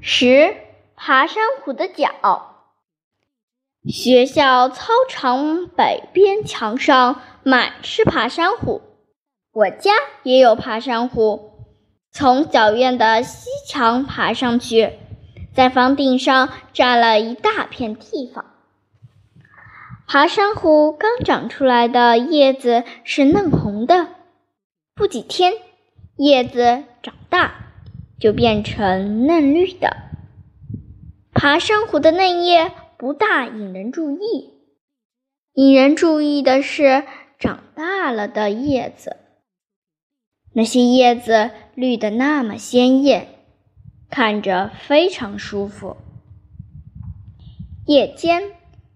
十、爬山虎的脚。学校操场北边墙上满是爬山虎，我家也有爬山虎。从小院的西墙爬上去，在房顶上占了一大片地方。爬山虎刚长出来的叶子是嫩红的，不几天，叶子长大就变成嫩绿的。爬山虎的嫩叶。不大引人注意，引人注意的是长大了的叶子。那些叶子绿的那么鲜艳，看着非常舒服。叶尖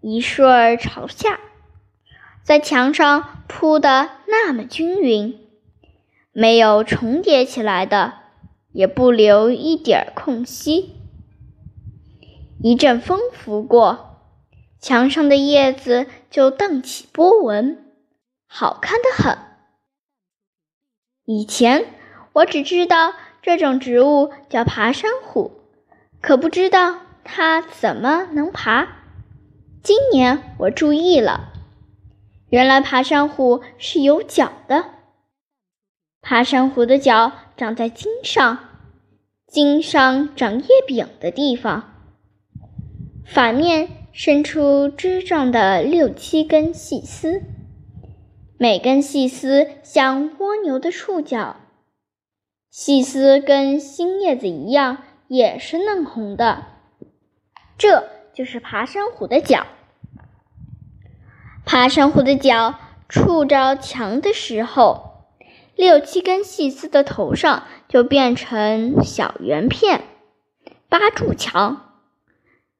一顺儿朝下，在墙上铺的那么均匀，没有重叠起来的，也不留一点空隙。一阵风拂过，墙上的叶子就荡起波纹，好看的很。以前我只知道这种植物叫爬山虎，可不知道它怎么能爬。今年我注意了，原来爬山虎是有脚的。爬山虎的脚长在茎上，茎上长叶柄的地方。反面伸出枝状的六七根细丝，每根细丝像蜗牛的触角，细丝跟新叶子一样，也是嫩红的。这就是爬山虎的脚。爬山虎的脚触着墙的时候，六七根细丝的头上就变成小圆片，扒住墙。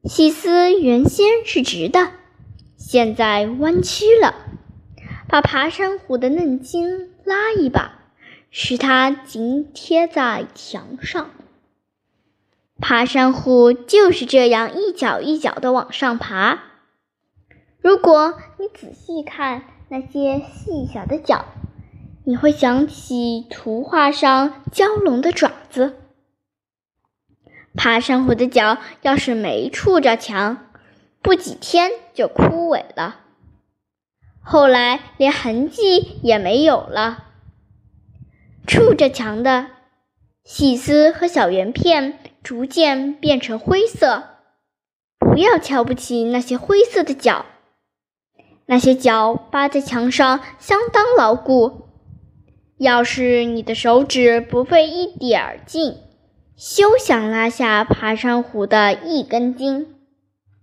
细丝原先是直的，现在弯曲了，把爬山虎的嫩茎拉一把，使它紧贴在墙上。爬山虎就是这样一脚一脚的往上爬。如果你仔细看那些细小的脚，你会想起图画上蛟龙的爪子。爬山虎的脚要是没触着墙，不几天就枯萎了，后来连痕迹也没有了。触着墙的细丝和小圆片逐渐变成灰色，不要瞧不起那些灰色的脚，那些脚扒在墙上相当牢固，要是你的手指不费一点儿劲。休想拉下爬山虎的一根筋！